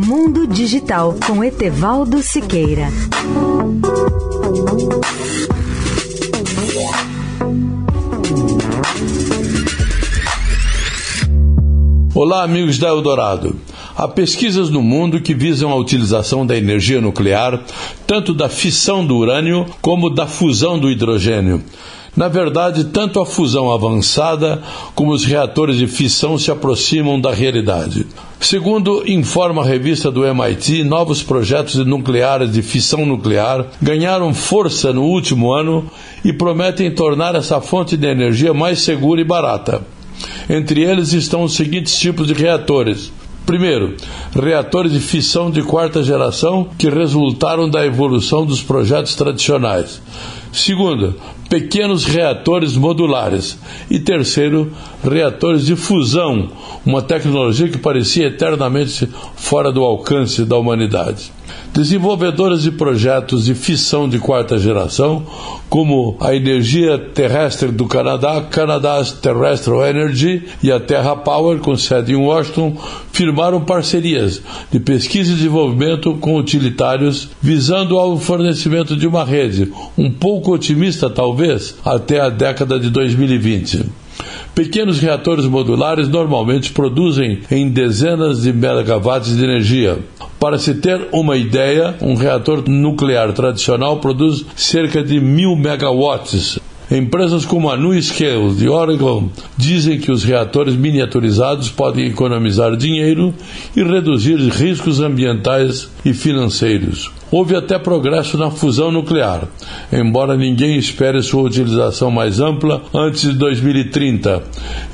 Mundo Digital com Etevaldo Siqueira. Olá, amigos da Eldorado. Há pesquisas no mundo que visam a utilização da energia nuclear, tanto da fissão do urânio como da fusão do hidrogênio. Na verdade, tanto a fusão avançada como os reatores de fissão se aproximam da realidade. Segundo informa a revista do MIT, novos projetos nucleares de fissão nuclear ganharam força no último ano e prometem tornar essa fonte de energia mais segura e barata. Entre eles estão os seguintes tipos de reatores: Primeiro, reatores de fissão de quarta geração que resultaram da evolução dos projetos tradicionais. Segundo, pequenos reatores modulares. E terceiro, reatores de fusão, uma tecnologia que parecia eternamente fora do alcance da humanidade. Desenvolvedoras de projetos de fissão de quarta geração, como a Energia Terrestre do Canadá, Canada's Terrestrial Energy e a Terra Power, com sede em Washington, firmaram parcerias de pesquisa e desenvolvimento com utilitários visando ao fornecimento de uma rede, um pouco otimista talvez, até a década de 2020. Pequenos reatores modulares normalmente produzem em dezenas de megawatts de energia. Para se ter uma ideia, um reator nuclear tradicional produz cerca de mil megawatts. Empresas como a NuScale de Oregon dizem que os reatores miniaturizados podem economizar dinheiro e reduzir riscos ambientais e financeiros. Houve até progresso na fusão nuclear, embora ninguém espere sua utilização mais ampla antes de 2030.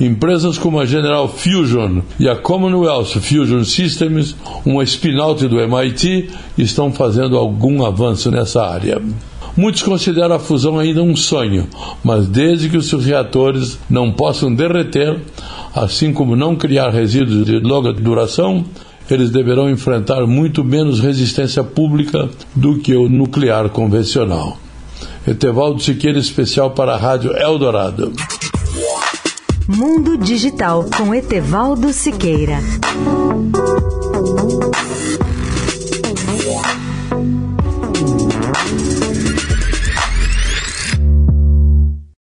Empresas como a General Fusion e a Commonwealth Fusion Systems, uma spin-out do MIT, estão fazendo algum avanço nessa área. Muitos consideram a fusão ainda um sonho, mas desde que os seus reatores não possam derreter, assim como não criar resíduos de longa duração, eles deverão enfrentar muito menos resistência pública do que o nuclear convencional. Etevaldo Siqueira, especial para a Rádio Eldorado. Mundo Digital com Etevaldo Siqueira.